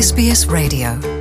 SBS Radio.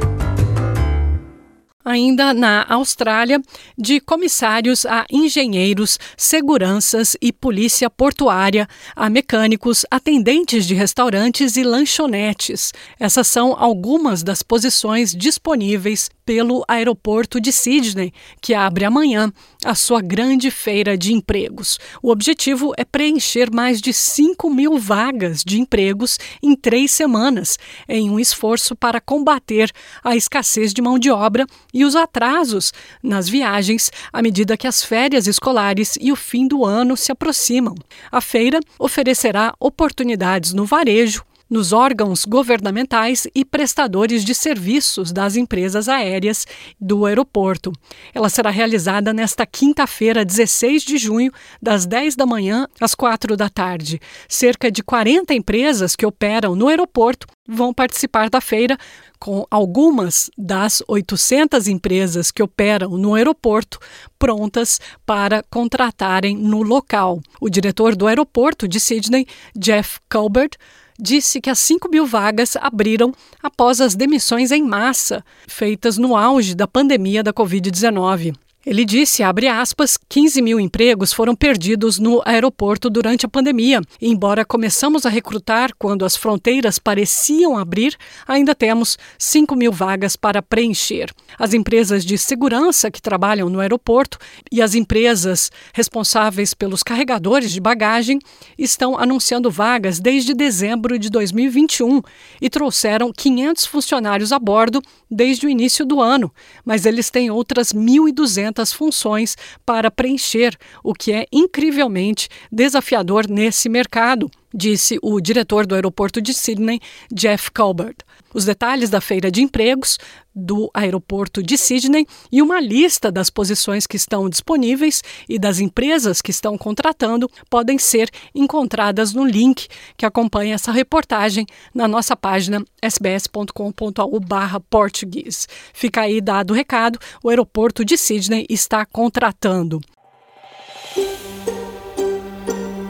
Ainda na Austrália, de comissários a engenheiros, seguranças e polícia portuária, a mecânicos, atendentes de restaurantes e lanchonetes. Essas são algumas das posições disponíveis pelo aeroporto de Sydney, que abre amanhã a sua grande feira de empregos. O objetivo é preencher mais de 5 mil vagas de empregos em três semanas, em um esforço para combater a escassez de mão de obra e os atrasos nas viagens à medida que as férias escolares e o fim do ano se aproximam. A feira oferecerá oportunidades no varejo, nos órgãos governamentais e prestadores de serviços das empresas aéreas do aeroporto. Ela será realizada nesta quinta-feira, 16 de junho, das 10 da manhã às 4 da tarde. Cerca de 40 empresas que operam no aeroporto vão participar da feira, com algumas das 800 empresas que operam no aeroporto prontas para contratarem no local. O diretor do aeroporto de Sydney, Jeff Colbert, disse que as 5 mil vagas abriram após as demissões em massa feitas no auge da pandemia da Covid-19. Ele disse, abre aspas, 15 mil empregos foram perdidos no aeroporto durante a pandemia. Embora começamos a recrutar quando as fronteiras pareciam abrir, ainda temos 5 mil vagas para preencher. As empresas de segurança que trabalham no aeroporto e as empresas responsáveis pelos carregadores de bagagem estão anunciando vagas desde dezembro de 2021 e trouxeram 500 funcionários a bordo desde o início do ano, mas eles têm outras 1.200 funções para preencher, o que é incrivelmente desafiador nesse mercado, disse o diretor do aeroporto de Sydney, Jeff Colbert. Os detalhes da feira de empregos do aeroporto de Sydney e uma lista das posições que estão disponíveis e das empresas que estão contratando podem ser encontradas no link que acompanha essa reportagem na nossa página sbs.com.au/português. Fica aí dado o recado, o aeroporto de Sydney está contratando.